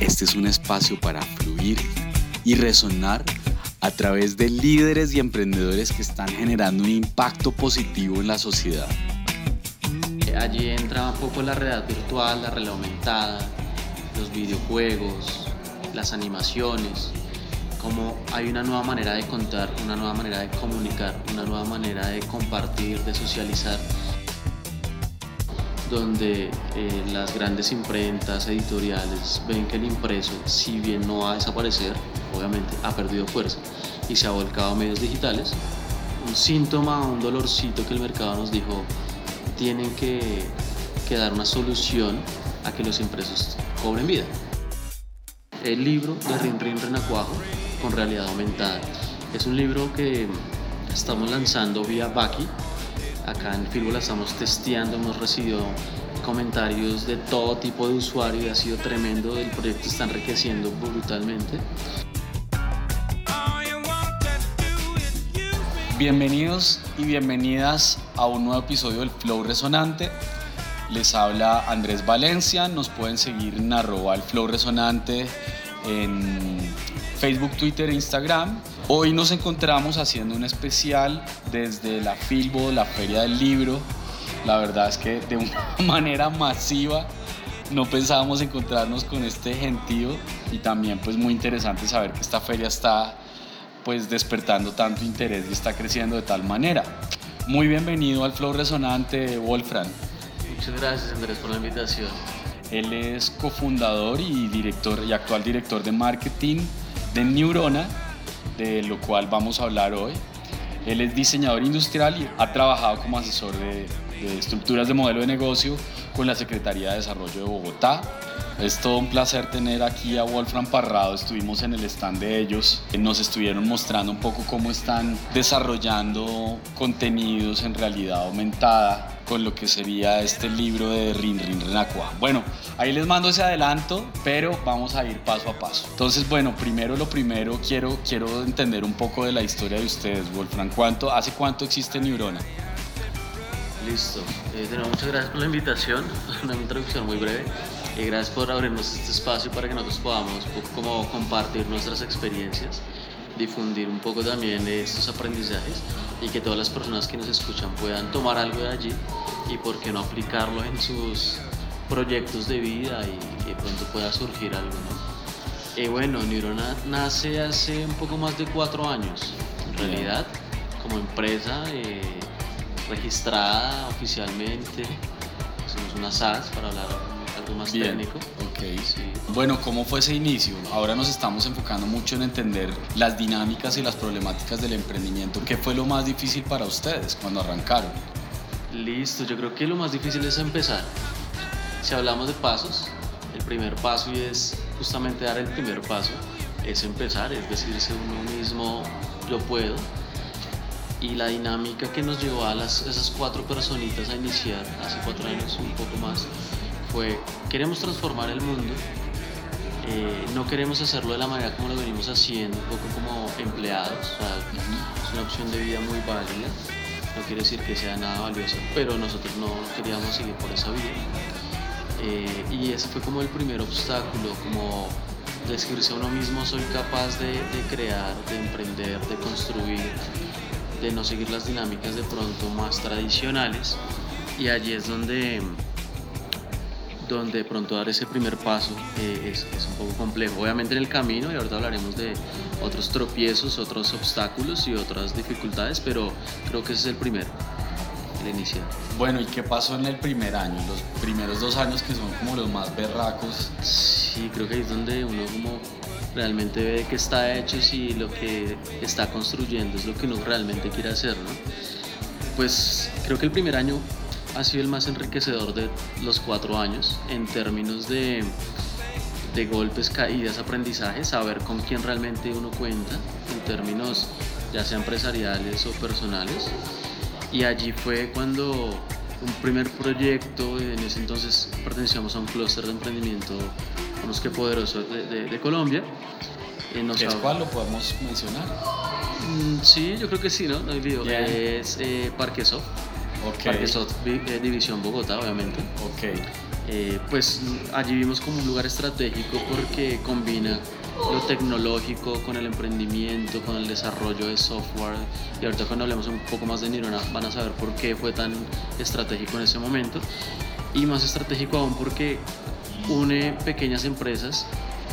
Este es un espacio para fluir y resonar a través de líderes y emprendedores que están generando un impacto positivo en la sociedad. Allí entra un poco la realidad virtual, la realidad aumentada, los videojuegos, las animaciones, como hay una nueva manera de contar, una nueva manera de comunicar, una nueva manera de compartir, de socializar donde eh, las grandes imprentas editoriales ven que el impreso, si bien no va a desaparecer, obviamente ha perdido fuerza y se ha volcado a medios digitales, un síntoma, un dolorcito que el mercado nos dijo, tienen que, que dar una solución a que los impresos cobren vida. El libro de Rin Rin Renacuajo con realidad aumentada es un libro que estamos lanzando vía Baki, Acá en Fílbola estamos testeando, hemos recibido comentarios de todo tipo de usuario y ha sido tremendo. El proyecto está enriqueciendo brutalmente. Bienvenidos y bienvenidas a un nuevo episodio del Flow Resonante. Les habla Andrés Valencia, nos pueden seguir en arroba el Flow Resonante en Facebook, Twitter e Instagram. Hoy nos encontramos haciendo un especial desde la Filbo, la Feria del Libro. La verdad es que de una manera masiva no pensábamos encontrarnos con este gentío y también pues muy interesante saber que esta feria está pues despertando tanto interés y está creciendo de tal manera. Muy bienvenido al Flow Resonante, Wolfram. Muchas gracias Andrés por la invitación. Él es cofundador y director y actual director de marketing de Neurona, de lo cual vamos a hablar hoy. Él es diseñador industrial y ha trabajado como asesor de, estructuras de modelo de negocio con la Secretaría de Desarrollo de Bogotá. Es todo un placer tener aquí a Wolfram Parrado. Estuvimos en el stand de ellos. Nos estuvieron mostrando un poco cómo están desarrollando contenidos en realidad aumentada con lo que sería este libro de Rin Rin Renacua. Bueno, ahí les mando ese adelanto, pero vamos a ir paso a paso. Entonces, bueno, primero lo primero, quiero, quiero entender un poco de la historia de ustedes, Wolfram. ¿Cuánto, ¿Hace cuánto existe Neurona? Listo. Eh, muchas gracias por la invitación. Una introducción muy breve. Eh, gracias por abrirnos este espacio para que nosotros podamos como compartir nuestras experiencias, difundir un poco también estos aprendizajes y que todas las personas que nos escuchan puedan tomar algo de allí y por qué no aplicarlo en sus proyectos de vida y que pronto pueda surgir algo. ¿no? Y bueno, Neurona nace hace un poco más de cuatro años, en realidad, como empresa eh, registrada oficialmente. Somos una SaaS para hablar más técnico. Okay. Bueno, ¿cómo fue ese inicio? Ahora nos estamos enfocando mucho en entender las dinámicas y las problemáticas del emprendimiento. ¿Qué fue lo más difícil para ustedes cuando arrancaron? Listo, yo creo que lo más difícil es empezar. Si hablamos de pasos, el primer paso y es justamente dar el primer paso, es empezar, es decirse uno mismo, yo puedo. Y la dinámica que nos llevó a las, esas cuatro personitas a iniciar hace cuatro años, un poco más, fue, queremos transformar el mundo, eh, no queremos hacerlo de la manera como lo venimos haciendo, un poco como empleados, es una opción de vida muy válida, no quiere decir que sea nada valioso, pero nosotros no queríamos seguir por esa vía. Eh, y ese fue como el primer obstáculo, como describirse a uno mismo, soy capaz de, de crear, de emprender, de construir, de no seguir las dinámicas de pronto más tradicionales. Y allí es donde donde de pronto dar ese primer paso eh, es, es, un poco complejo. Obviamente en el camino, y ahorita hablaremos de otros tropiezos, otros obstáculos y otras dificultades, pero creo que ese es el primero, el inicial. Bueno, ¿y qué pasó en el primer año? Los primeros dos años que son como los más berracos. Sí, creo que ahí es donde uno como realmente ve que está hecho y lo que está construyendo es lo que uno realmente quiere hacer, ¿no? Pues creo que el primer año ha sido el más enriquecedor de los cuatro años en términos de, de golpes, caídas, aprendizajes, saber con quién realmente uno cuenta en términos ya sea empresariales o personales. Y allí fue cuando un primer proyecto, en ese entonces pertenecíamos a un clúster de emprendimiento, vamos que poderoso de, de, Colombia. Eh, ¿Es cuál lo podemos mencionar? Mm, sí, yo creo que sí, ¿no? No Es eh, Parque Soft. Okay. Parque Soft, eh, División Bogotá, obviamente. Ok. Eh, pues allí vimos como un lugar estratégico porque combina lo tecnológico con el emprendimiento, con el desarrollo de software. Y ahorita cuando hablemos un poco más de Nirona van a saber por qué fue tan estratégico en ese momento. Y más estratégico aún porque une pequeñas empresas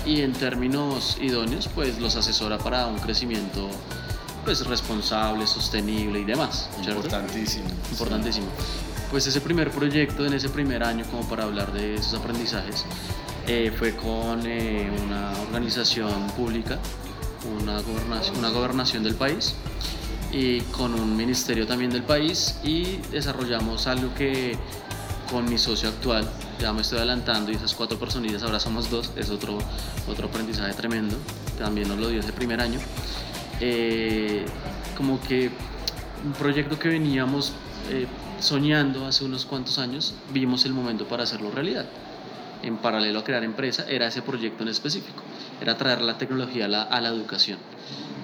y en términos idóneos pues los asesora para un crecimiento pues responsable, sostenible y demás. Importantísimo. Importantísimo. Pues ese primer proyecto en ese primer año como para hablar de esos aprendizajes eh, fue con eh, una organización pública, una gobernación, una gobernación del país y con un ministerio también del país y desarrollamos algo que con mi socio actual, ya me estoy adelantando y esas cuatro personillas ahora somos dos, es otro, otro aprendizaje tremendo, también nos lo dio ese primer año. Eh, como que un proyecto que veníamos eh, soñando hace unos cuantos años, vimos el momento para hacerlo realidad. En paralelo a crear empresa, era ese proyecto en específico, era traer la tecnología a la, a la educación,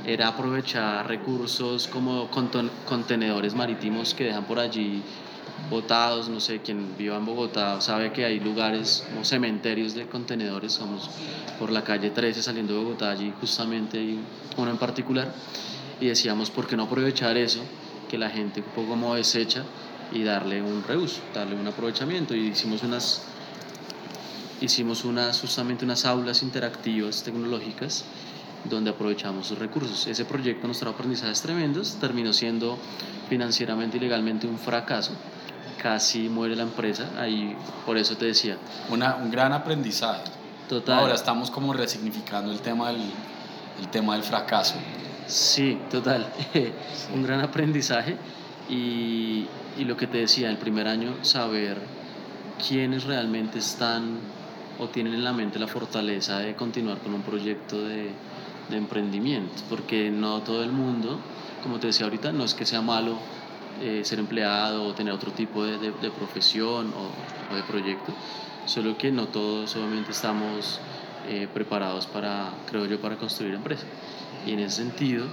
era aprovechar recursos como contenedores marítimos que dejan por allí botados, no sé, quien viva en Bogotá sabe que hay lugares como cementerios de contenedores, somos por la calle 13 saliendo de Bogotá, allí justamente hay uno en particular, y decíamos, ¿por qué no aprovechar eso? Que la gente un poco como desecha y darle un reuso, darle un aprovechamiento, y hicimos unas, hicimos unas, justamente unas aulas interactivas tecnológicas donde aprovechamos sus recursos. Ese proyecto nos trajo aprendizajes tremendos, terminó siendo financieramente y legalmente un fracaso, casi muere la empresa, ahí por eso te decía. Una, un gran aprendizaje. Total. Ahora estamos como resignificando el tema del, el tema del fracaso. Sí, total. un gran aprendizaje y, y lo que te decía, el primer año, saber quiénes realmente están o tienen en la mente la fortaleza de continuar con un proyecto de, de emprendimiento, porque no todo el mundo, como te decía ahorita, no es que sea malo eh, ser empleado o tener otro tipo de, de, profesión o, de proyecto, solo que no todos obviamente estamos eh, preparados para, creo yo, para construir empresa. Y en ese sentido,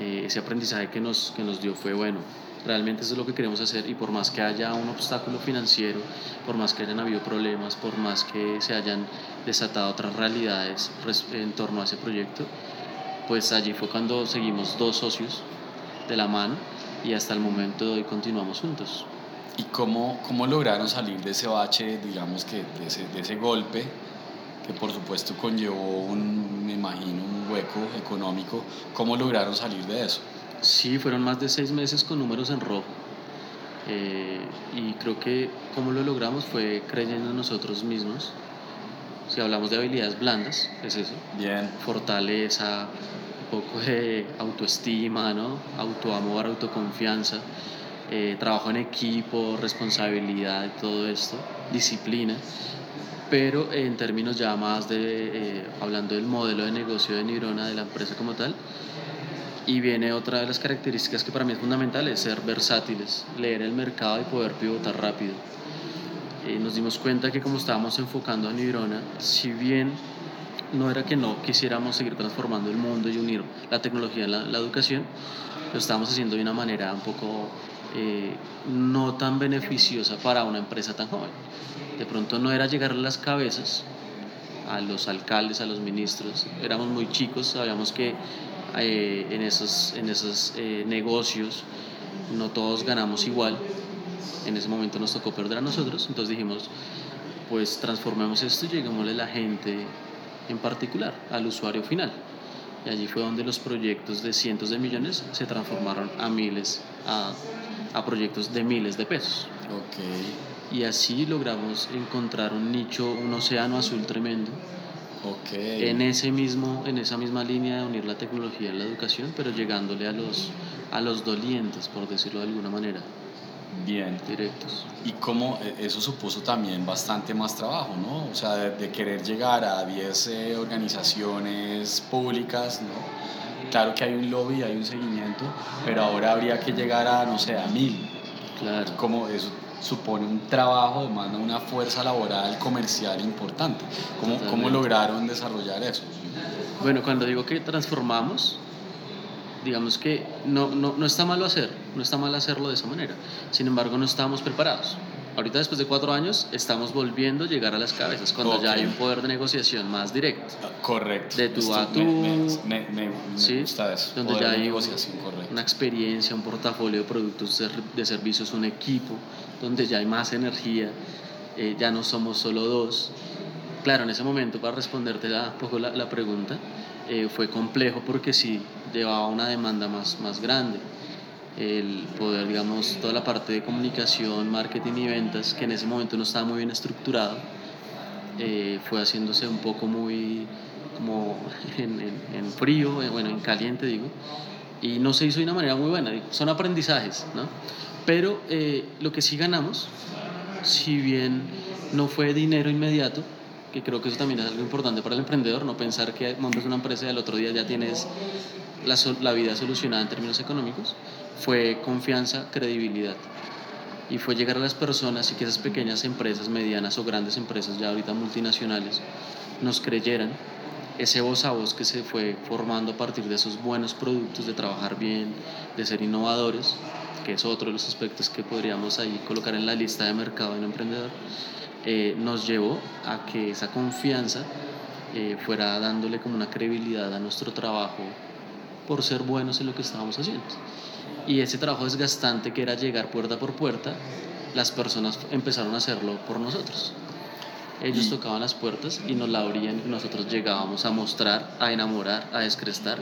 eh, ese aprendizaje que nos, que nos dio fue, bueno, realmente eso es lo que queremos hacer y por más que haya un obstáculo financiero, por más que hayan habido problemas, por más que se hayan desatado otras realidades en torno a ese proyecto, pues allí fue cuando seguimos dos socios de la mano y hasta el momento de hoy continuamos juntos. ¿Y cómo, cómo lograron salir de ese bache, digamos que de ese, de ese golpe, que por supuesto conllevó un, me imagino, un hueco económico? ¿Cómo lograron salir de eso? Sí, fueron más de seis meses con números en rojo. Eh, y creo que cómo lo logramos fue creyendo en nosotros mismos. Si hablamos de habilidades blandas, es eso. Bien. Fortaleza, poco de autoestima, ¿no? autoamor, autoconfianza, eh, trabajo en equipo, responsabilidad, todo esto, disciplina. Pero en términos ya más de, eh, hablando del modelo de negocio de Neurona, de la empresa como tal, y viene otra de las características que para mí es fundamental, es ser versátiles, leer el mercado y poder pivotar rápido. Eh, nos dimos cuenta que como estábamos enfocando a Neurona, si bien no era que no quisiéramos seguir transformando el mundo y unir la tecnología en la, educación, lo estábamos haciendo de una manera un poco eh, no tan beneficiosa para una empresa tan joven. De pronto no era llegar a las cabezas a los alcaldes, a los ministros, éramos muy chicos, sabíamos que eh, en esos, en esos eh, negocios no todos ganamos igual, en ese momento nos tocó perder a nosotros, entonces dijimos, pues transformemos esto y lleguémosle a la gente en particular, al usuario final. Y allí fue donde los proyectos de cientos de millones se transformaron a miles, a, a proyectos de miles de pesos. Okay. Y así logramos encontrar un nicho, un océano azul tremendo. Okay. En, ese mismo, en esa misma línea de unir la tecnología a la educación, pero llegándole a los, a los dolientes, por decirlo de alguna manera. Bien. Directos. Y cómo eh, eso supuso también bastante más trabajo, ¿no? O sea, de, querer llegar a 10 eh, organizaciones públicas, ¿no? Claro que hay un lobby, hay un seguimiento, pero ahora habría que llegar a, no sé, a mil. Claro. Como eso supone un trabajo, demanda una fuerza laboral, comercial importante. ¿Cómo, ¿Cómo lograron desarrollar eso? Bueno, cuando digo que transformamos, digamos que no, no, no está malo hacer, no está mal hacerlo de esa manera. Sin embargo, no estábamos preparados. ahorita después de cuatro años estamos volviendo a llegar a las cabezas, cuando ya hay un poder de negociación más directo. Ah, correcto. De tu a tú. Me, me, me, gusta eso. Donde ya hay una experiencia, un portafolio de productos, de servicios, un equipo, donde ya hay más energía, eh, ya no somos solo dos. Claro, en ese momento, para responderte la, poco la, la pregunta, eh, fue complejo porque sí llevaba una demanda más, más grande el poder, digamos, toda la parte de comunicación, marketing y ventas, que en ese momento no estaba muy bien estructurado, eh, fue haciéndose un poco muy como en, en, frío, eh, bueno, en caliente digo, y no se hizo de una manera muy buena, son aprendizajes, ¿no? Pero eh, lo que sí ganamos, si bien no fue dinero inmediato, que creo que eso también es algo importante para el emprendedor, no pensar que montas una empresa y al otro día ya tienes la, la vida solucionada en términos económicos, fue confianza, credibilidad. Y fue llegar a las personas y que esas pequeñas empresas, medianas o grandes empresas, ya ahorita multinacionales, nos creyeran ese voz a voz que se fue formando a partir de esos buenos productos, de trabajar bien, de ser innovadores, que es otro de los aspectos que podríamos ahí colocar en la lista de mercado de un emprendedor, eh, nos llevó a que esa confianza eh, fuera dándole como una credibilidad a nuestro trabajo por ser buenos en lo que estábamos haciendo. Y ese trabajo desgastante que era llegar puerta por puerta, las personas empezaron a hacerlo por nosotros. Ellos tocaban las puertas y nos la abrían y nosotros llegábamos a mostrar, a enamorar, a descrestar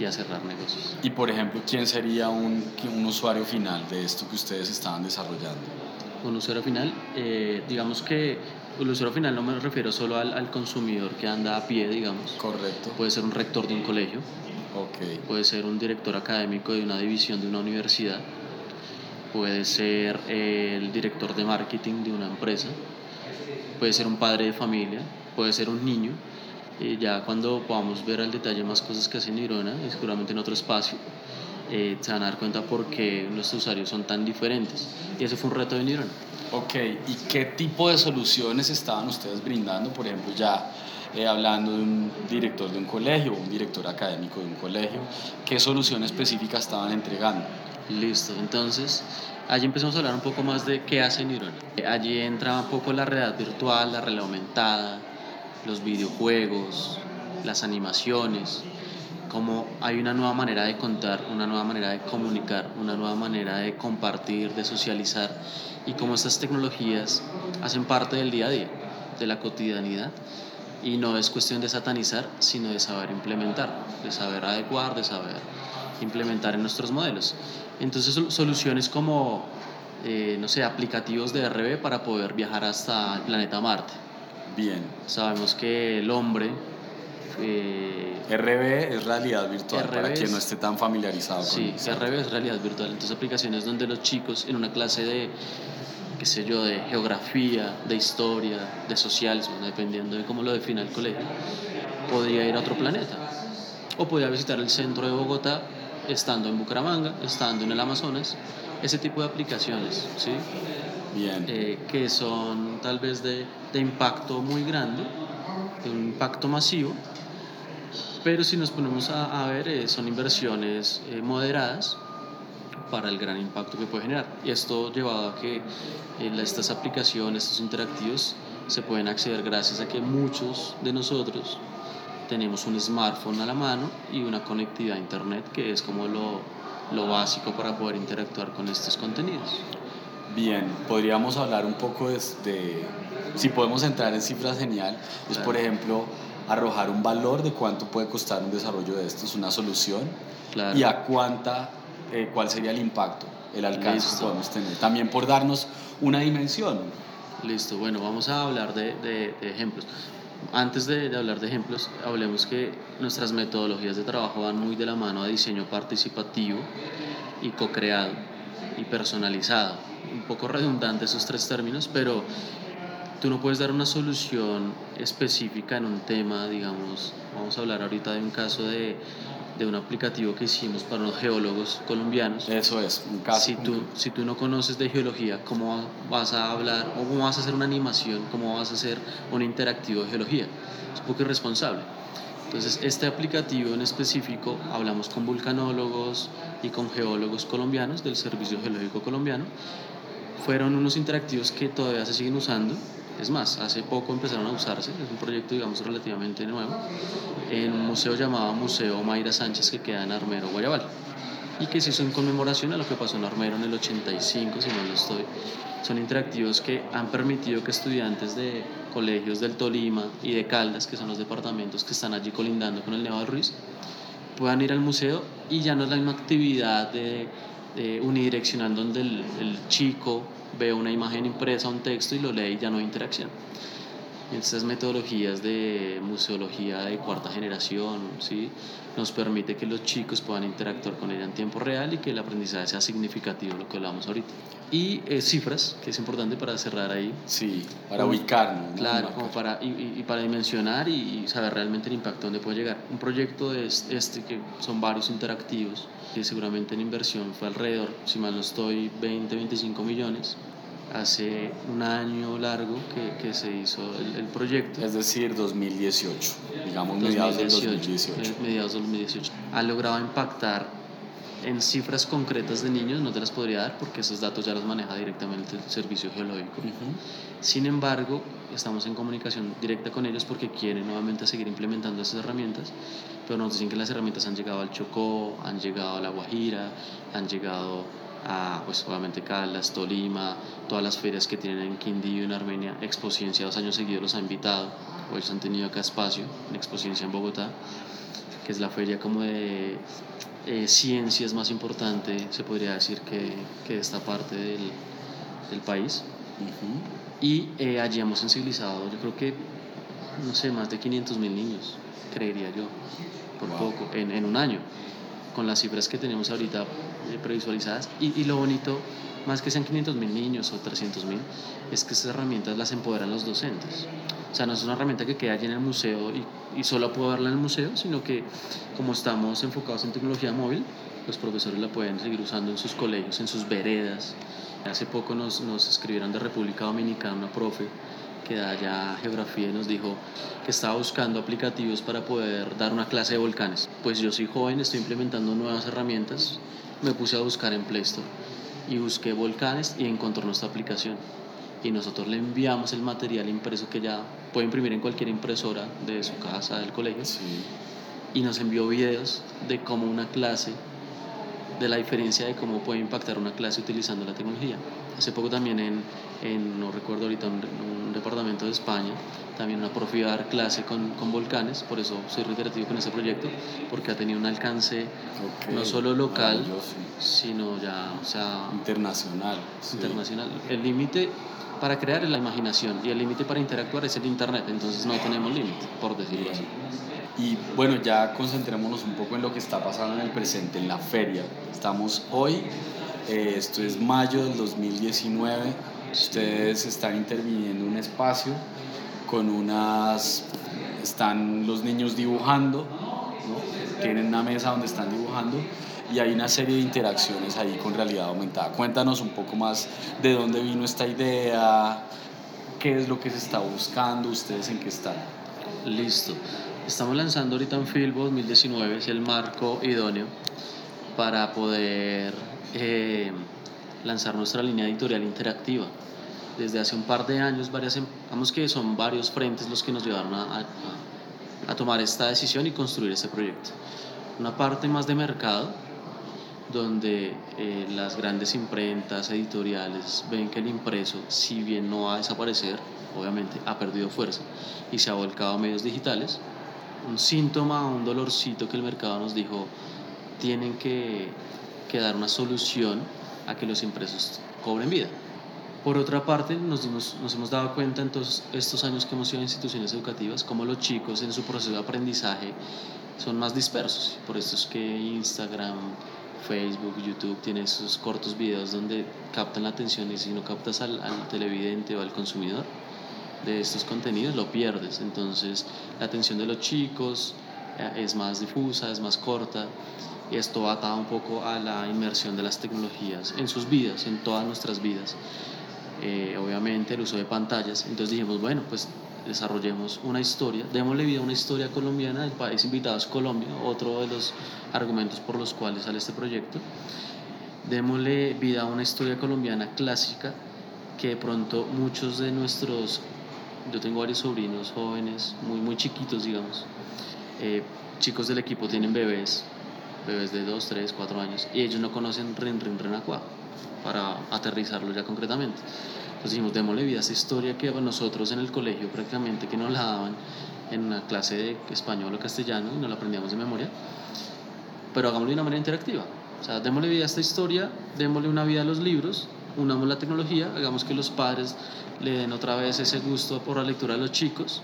y a cerrar negocios. Y por ejemplo, ¿quién sería un, un usuario final de esto que ustedes estaban desarrollando? Un usuario final, eh, digamos que el usuario final no me refiero solo al, al, consumidor que anda a pie, digamos. Correcto. Puede ser un rector de un colegio, Puede ser un director académico de una división de una universidad, puede ser el director de marketing de una empresa, puede ser un padre de familia, puede ser un niño. Y ya cuando podamos ver al detalle más cosas que hace Nirona, y seguramente en otro espacio, eh, se van a dar cuenta por qué nuestros usuarios son tan diferentes. Y ese fue un reto de Nirona. Ok, ¿y qué tipo de soluciones estaban ustedes brindando? Por ejemplo, ya eh, hablando de un director de un colegio un director académico de un colegio, qué solución específica estaban entregando. Listo, entonces allí empezamos a hablar un poco más de qué hace Neuron. Allí entra un poco la realidad virtual, la realidad aumentada, los videojuegos, las animaciones, cómo hay una nueva manera de contar, una nueva manera de comunicar, una nueva manera de compartir, de socializar y cómo estas tecnologías hacen parte del día a día, de la cotidianidad y no es cuestión de satanizar, sino de saber implementar, de saber adecuar, de saber implementar en nuestros modelos. Entonces soluciones como, eh, no sé, aplicativos de RB para poder viajar hasta el planeta Marte. Bien. Sabemos que el hombre... Eh, RB es realidad virtual, para quien no esté tan familiarizado con Sí, RB es realidad virtual. Entonces aplicaciones donde los chicos en una clase de qué sé yo, de geografía, de historia, de sociales, dependiendo de cómo lo defina el colegio, podría ir a otro planeta. O podría visitar el centro de Bogotá estando en Bucaramanga, estando en el Amazonas, ese tipo de aplicaciones, ¿sí? Bien. Eh, que son tal vez de, de impacto muy grande, de un impacto masivo, pero si nos ponemos a, a ver, eh, son inversiones eh, moderadas para el gran impacto que puede generar. Y esto llevado a que eh, estas aplicaciones, estos interactivos, se pueden acceder gracias a que muchos de nosotros tenemos un smartphone a la mano y una conectividad a internet que es como lo, lo básico para poder interactuar con estos contenidos. Bien, podríamos hablar un poco de, si podemos entrar en cifras genial, es por ejemplo arrojar un valor de cuánto puede costar un desarrollo de esto, es una solución, y a cuánta eh, cuál sería el impacto, el alcance que podemos tener. También por darnos una dimensión. Listo, bueno, vamos a hablar de, de, ejemplos. Antes de, de, hablar de ejemplos, hablemos que nuestras metodologías de trabajo van muy de la mano a diseño participativo y co-creado y personalizado. Un poco redundante esos tres términos, pero tú no puedes dar una solución específica en un tema, digamos, vamos a hablar ahorita de un caso de de un aplicativo que hicimos para los geólogos colombianos. Eso es, un caso. Si tú, si tú no conoces de geología, ¿cómo vas a hablar o cómo vas a hacer una animación, cómo vas a hacer un interactivo de geología? Es un poco irresponsable. Entonces, este aplicativo en específico, hablamos con vulcanólogos y con geólogos colombianos del Servicio Geológico Colombiano fueron unos interactivos que todavía se siguen usando. Es más, hace poco empezaron a usarse, es un proyecto digamos relativamente nuevo, en un museo llamado Museo Mayra Sánchez que queda en Armero, Guayabal, y que se hizo en conmemoración a lo que pasó en Armero en el 85, si no lo estoy. Son interactivos que han permitido que estudiantes de colegios del Tolima y de Caldas, que son los departamentos que están allí colindando con el Nevado Ruiz, puedan ir al museo y ya no es la misma actividad de, unidireccional donde el, chico ve una imagen impresa, un texto y lo lee y ya no hay interacción. Estas metodologías de museología de cuarta generación ¿sí? nos permite que los chicos puedan interactuar con ella en tiempo real y que el aprendizaje sea significativo, lo que hablamos ahorita. Y eh, cifras, que es importante para cerrar ahí. Sí, para ubicarnos. Claro, como para, y, y, para dimensionar y, saber realmente el impacto donde puede llegar. Un proyecto de este, que son varios interactivos, que seguramente en inversión fue alrededor, si mal no estoy, 20, 25 millones hace un año largo que, que se hizo el, el, proyecto. Es decir, 2018, digamos mediados del 2018. Mediados del 2018. Ha logrado impactar en cifras concretas de niños, no te las podría dar porque esos datos ya los maneja directamente el Servicio Geológico. Sin embargo, estamos en comunicación directa con ellos porque quieren nuevamente seguir implementando esas herramientas, pero nos dicen que las herramientas han llegado al Chocó, han llegado a La Guajira, han llegado a, pues obviamente Caldas, Tolima, todas las ferias que tienen en Quindío, en Armenia. Expociencia dos años seguidos los ha invitado, o ellos han tenido acá espacio, en Expociencia en Bogotá, que es la feria como de eh, ciencias más importante, se podría decir, que, que esta parte del, del país. Y eh, allí hemos sensibilizado, yo creo que, no sé, más de 500 mil niños, creería yo, por poco, en, en un año con las cifras que tenemos ahorita eh, previsualizadas. Y, y, lo bonito, más que sean 500 mil niños o 300 mil, es que esas herramientas las empoderan los docentes. O sea, no es una herramienta que queda allí en el museo y, y solo puedo verla en el museo, sino que como estamos enfocados en tecnología móvil, los profesores la pueden seguir usando en sus colegios, en sus veredas. Hace poco nos, nos escribieron de República Dominicana una profe que da ya geografía y nos dijo que estaba buscando aplicativos para poder dar una clase de volcanes. Pues yo soy joven, estoy implementando nuevas herramientas, me puse a buscar en Play Store y busqué volcanes y encontró nuestra aplicación. Y nosotros le enviamos el material impreso que ya puede imprimir en cualquier impresora de su casa, del colegio. Y nos envió videos de cómo una clase, de la diferencia de cómo puede impactar una clase utilizando la tecnología. Hace poco también en, en no recuerdo ahorita, un, un, departamento de España, también una profe iba a dar clase con, con, volcanes, por eso soy reiterativo con ese proyecto, porque ha tenido un alcance okay. no solo local, sino ya, o sea... Internacional. Internacional. Sí. El límite para crear es la imaginación y el límite para interactuar es el Internet, entonces no tenemos límite, por decirlo así. Y bueno, ya concentrémonos un poco en lo que está pasando en el presente, en la feria. Estamos hoy eh, esto es mayo del 2019. Ustedes están interviniendo un espacio con unas... Están los niños dibujando, ¿no? tienen una mesa donde están dibujando y hay una serie de interacciones ahí con realidad aumentada. Cuéntanos un poco más de dónde vino esta idea, qué es lo que se está buscando, ustedes en qué están. Listo. Estamos lanzando ahorita en Filbo 2019, es el marco idóneo para poder eh, lanzar nuestra línea editorial interactiva. Desde hace un par de años, varias, vamos que son varios frentes los que nos llevaron a, a, a tomar esta decisión y construir este proyecto. Una parte más de mercado, donde eh, las grandes imprentas editoriales ven que el impreso, si bien no va a desaparecer, obviamente ha perdido fuerza y se ha volcado a medios digitales. Un síntoma, un dolorcito que el mercado nos dijo, tienen que que dar una solución a que los impresos cobren vida. Por otra parte, nos, dimos, nos hemos dado cuenta en todos estos años que hemos sido instituciones educativas, como los chicos en su proceso de aprendizaje son más dispersos. Por esto es que Instagram, Facebook, YouTube tienen esos cortos videos donde captan la atención y si no captas al, al televidente o al consumidor de estos contenidos, lo pierdes. Entonces, la atención de los chicos eh, es más difusa, es más corta y esto atado un poco a la inmersión de las tecnologías en sus vidas, en todas nuestras vidas. Eh, obviamente el uso de pantallas. Entonces dijimos, bueno, pues desarrollemos una historia, démosle vida a una historia colombiana, el país invitado es Colombia, otro de los argumentos por los cuales sale este proyecto. Démosle vida a una historia colombiana clásica que de pronto muchos de nuestros, yo tengo varios sobrinos jóvenes, muy, muy chiquitos, digamos, eh, chicos del equipo tienen bebés, bebés de 2, 3, 4 años, y ellos no conocen Rin Rin Renacuajo, para aterrizarlo ya concretamente. Entonces dijimos, démosle vida a esa historia que nosotros en el colegio prácticamente que nos la daban en una clase de español o castellano y nos la aprendíamos de memoria, pero hagámoslo de una manera interactiva. O sea, démosle vida a esta historia, démosle una vida a los libros, unamos la tecnología, hagamos que los padres le den otra vez ese gusto por la lectura a los chicos,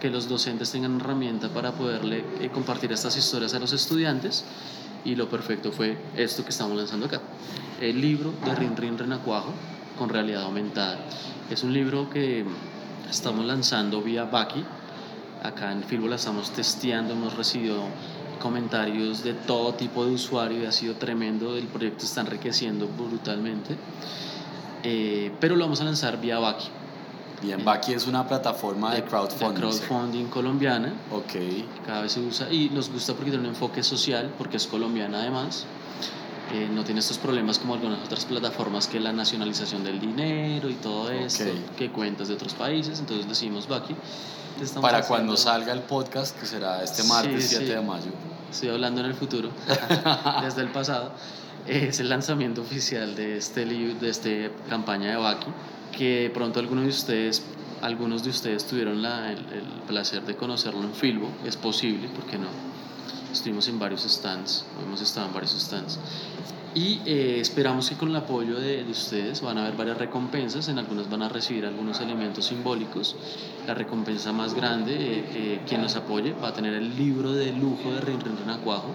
que los docentes tengan herramienta para poderle eh, compartir estas historias a los estudiantes y lo perfecto fue esto que estamos lanzando acá. El libro de Rin Rin Renacuajo con realidad aumentada. Es un libro que estamos lanzando vía Baki. Acá en Filbo la estamos testeando, hemos recibido comentarios de todo tipo de usuario y ha sido tremendo. El proyecto está enriqueciendo brutalmente. Eh, pero lo vamos a lanzar vía Baki. Bien, Baki es una plataforma de, crowdfunding. De crowdfunding colombiana. Ok. Cada vez se usa y nos gusta porque tiene un enfoque social, porque es colombiana además. Eh, no tiene estos problemas como algunas otras plataformas que la nacionalización del dinero y todo esto, que cuentas de otros países, entonces decimos Baki. Para cuando salga el podcast, que será este martes 7 de mayo. Estoy hablando en el futuro, desde el pasado. Es el lanzamiento oficial de este de esta campaña de Baki, que pronto algunos de ustedes algunos de ustedes tuvieron la, el, el, placer de conocerlo en Filbo, es posible, ¿por qué no? Estuvimos en varios stands, hemos estado en varios stands. Y eh, esperamos que con el apoyo de, de, ustedes van a haber varias recompensas, en algunas van a recibir algunos elementos simbólicos. La recompensa más grande, eh, eh, quien nos apoye, va a tener el libro de lujo de Rin Rin Renacuajo,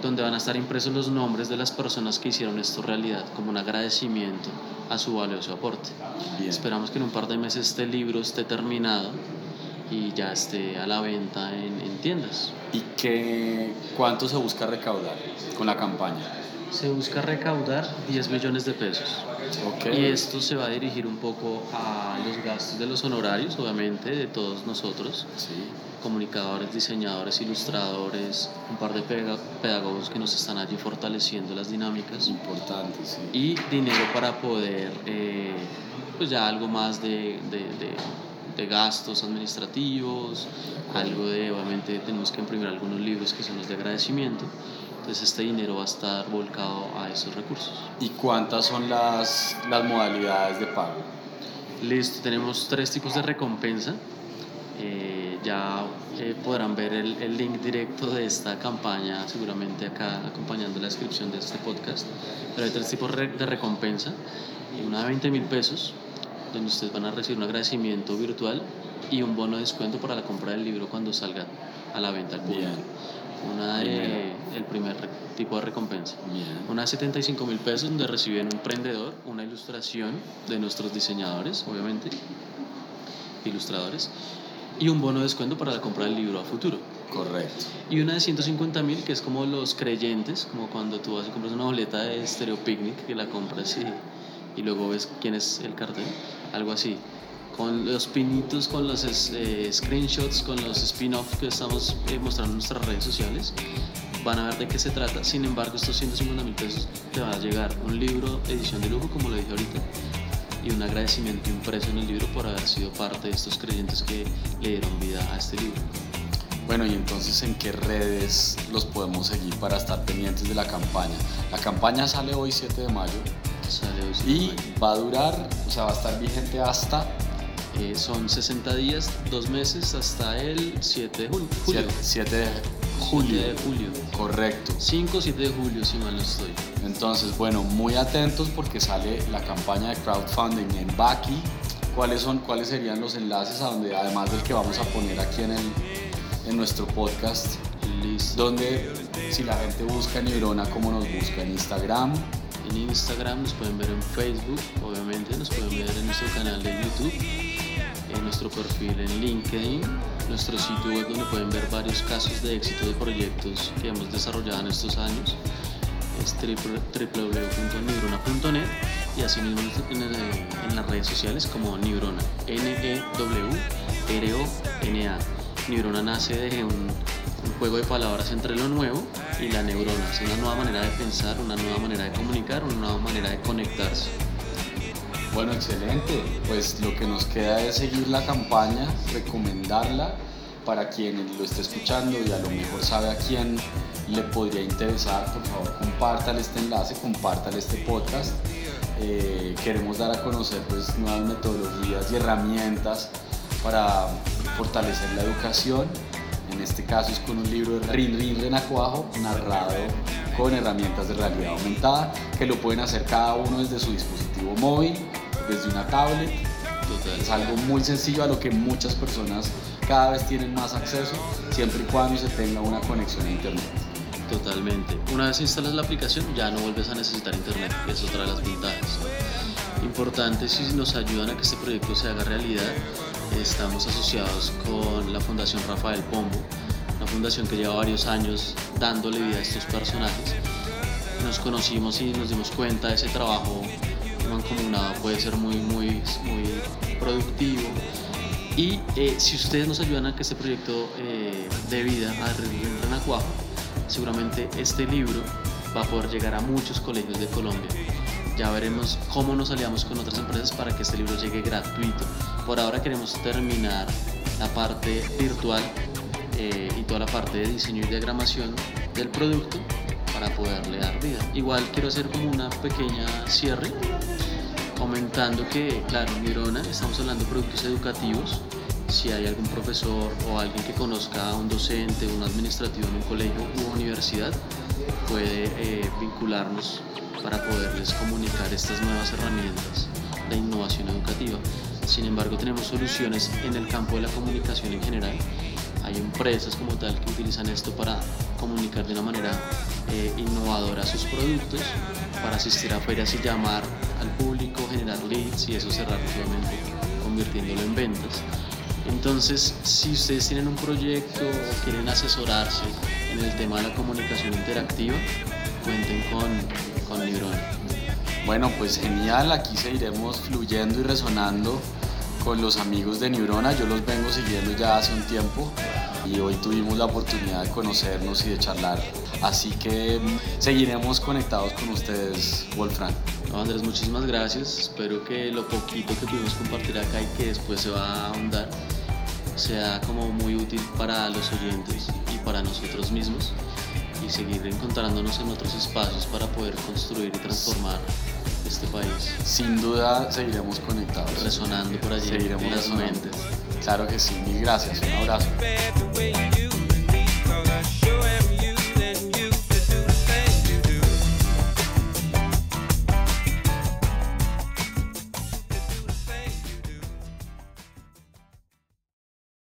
donde van a estar impresos los nombres de las personas que hicieron esto realidad, como un agradecimiento a su valioso aporte. Esperamos que en un par de meses este libro esté terminado y ya esté a la venta en, en tiendas. ¿Y qué, cuánto se busca recaudar con la campaña? Se busca recaudar 10 millones de pesos. Okay. Y esto se va a dirigir un poco a los gastos de los honorarios, obviamente, de todos nosotros. Sí. Comunicadores, diseñadores, ilustradores, un par de pedagogos que nos están allí fortaleciendo las dinámicas. Importante, sí. Y dinero para poder, eh, pues ya algo más de, de, de de gastos administrativos, algo de, obviamente tenemos que imprimir algunos libros que son los de agradecimiento, entonces este dinero va a estar volcado a esos recursos. ¿Y cuántas son las, las modalidades de pago? Listo, tenemos tres tipos de recompensa. Eh, ya eh, podrán ver el, el, link directo de esta campaña seguramente acá acompañando la descripción de este podcast. Pero hay tres tipos de recompensa. Una de 20 mil pesos, donde ustedes van a recibir un agradecimiento virtual y un bono de descuento para la compra del libro cuando salga a la venta al público. Bien. Una de, el primer tipo de recompensa. Bien. Una de 75 mil pesos donde reciben un emprendedor, una ilustración de nuestros diseñadores, obviamente, ilustradores, y un bono de descuento para la compra del libro a futuro. Correcto. Y una de 150 mil que es como los creyentes, como cuando tú vas y compras una boleta de Stereo Picnic que la compras y, y luego ves quién es el cartel, algo así con los pinitos, con los eh, screenshots, con los spin-offs que estamos eh, mostrando en nuestras redes sociales, van a ver de qué se trata. Sin embargo, estos 150 mil pesos te va a llegar un libro edición de lujo, como lo dije ahorita, y un agradecimiento impreso en el libro por haber sido parte de estos creyentes que le dieron vida a este libro. Bueno, y entonces, ¿en qué redes los podemos seguir para estar pendientes de la campaña? La campaña sale hoy 7 de mayo. Sale hoy 7 Y va a durar, o sea, va a estar vigente hasta Eh, son 60 días, dos meses hasta el 7 de julio. julio. 7 de julio. 7 de julio. Correcto. 5 o 7 de julio, si mal no estoy. Entonces, bueno, muy atentos porque sale la campaña de crowdfunding en Baki. ¿Cuáles, son, ¿Cuáles serían los enlaces a donde, además del que vamos a poner aquí en, el, en nuestro podcast? Listo. Donde, si la gente busca en Neurona, ¿cómo nos busca? En Instagram. En Instagram nos pueden ver en Facebook, obviamente, nos pueden ver en nuestro canal de YouTube, en nuestro perfil en LinkedIn, nuestro sitio web donde pueden ver varios casos de éxito de proyectos que hemos desarrollado en estos años. Es www.nibrona.net y asimismo en, en las redes sociales como Nibrona, N-E-W-R-O-N-A. Nibrona nace de un, un juego de palabras entre lo nuevo y la neurona. Es una nueva manera de pensar, una nueva manera de comunicar, una nueva manera de conectarse. Bueno, excelente. Pues lo que nos queda es seguir la campaña, recomendarla para quien lo esté escuchando y a lo mejor sabe a quién le podría interesar, por favor compártale este enlace, compártale este podcast. Eh, queremos dar a conocer pues, nuevas metodologías y herramientas para fortalecer la educación. Este caso es con un libro de Rin Rin Renacuajo, narrado con herramientas de realidad aumentada, que lo pueden hacer cada uno desde su dispositivo móvil, desde una tablet. Es algo muy sencillo a lo que muchas personas cada vez tienen más acceso, siempre y cuando se tenga una conexión a Internet. Totalmente. Una vez instalas la aplicación ya no vuelves a necesitar internet, es otra de las ventajas. Importante si nos ayudan a que este proyecto se haga realidad, estamos asociados con la Fundación Rafael Pombo, una fundación que lleva varios años dándole vida a estos personajes. Nos conocimos y nos dimos cuenta de ese trabajo mancomunado puede ser muy, muy, muy productivo. Y eh, si ustedes nos ayudan a que este proyecto eh, de vida a Renacuajo, seguramente este libro va a poder llegar a muchos colegios de Colombia. Ya veremos cómo nos aliamos con otras empresas para que este libro llegue gratuito. Por ahora queremos terminar la parte virtual eh, y toda la parte de diseño y diagramación del producto para poderle dar vida. Igual quiero hacer como una pequeña cierre comentando que, claro, en Mirona estamos hablando de productos educativos, si hay algún profesor o alguien que conozca a un docente, un administrativo en un colegio u universidad, puede eh, vincularnos para poderles comunicar estas nuevas herramientas de innovación educativa. Sin embargo, tenemos soluciones en el campo de la comunicación en general. Hay empresas como tal que utilizan esto para comunicar de una manera eh, innovadora sus productos, para asistir a ferias y llamar al público, generar leads y eso cerrar nuevamente convirtiéndolo en ventas. Entonces, si ustedes tienen un proyecto o quieren asesorarse en el tema de la comunicación interactiva, cuenten con, con. Bueno, pues genial, aquí seguiremos fluyendo y resonando con los amigos de Neurona. Yo los vengo siguiendo ya hace un tiempo y hoy tuvimos la oportunidad de conocernos y de charlar. Así que seguiremos conectados con ustedes, Wolfram. Andrés, muchísimas gracias. Espero que lo poquito que pudimos compartir acá y que después se va a ahondar sea como muy útil para los oyentes y para nosotros mismos y seguir encontrándonos en otros espacios para poder construir y transformar este país. Sin duda seguiremos conectados. Resonando por allí. Seguiremos en las mentes. Claro que sí, mil gracias, un abrazo.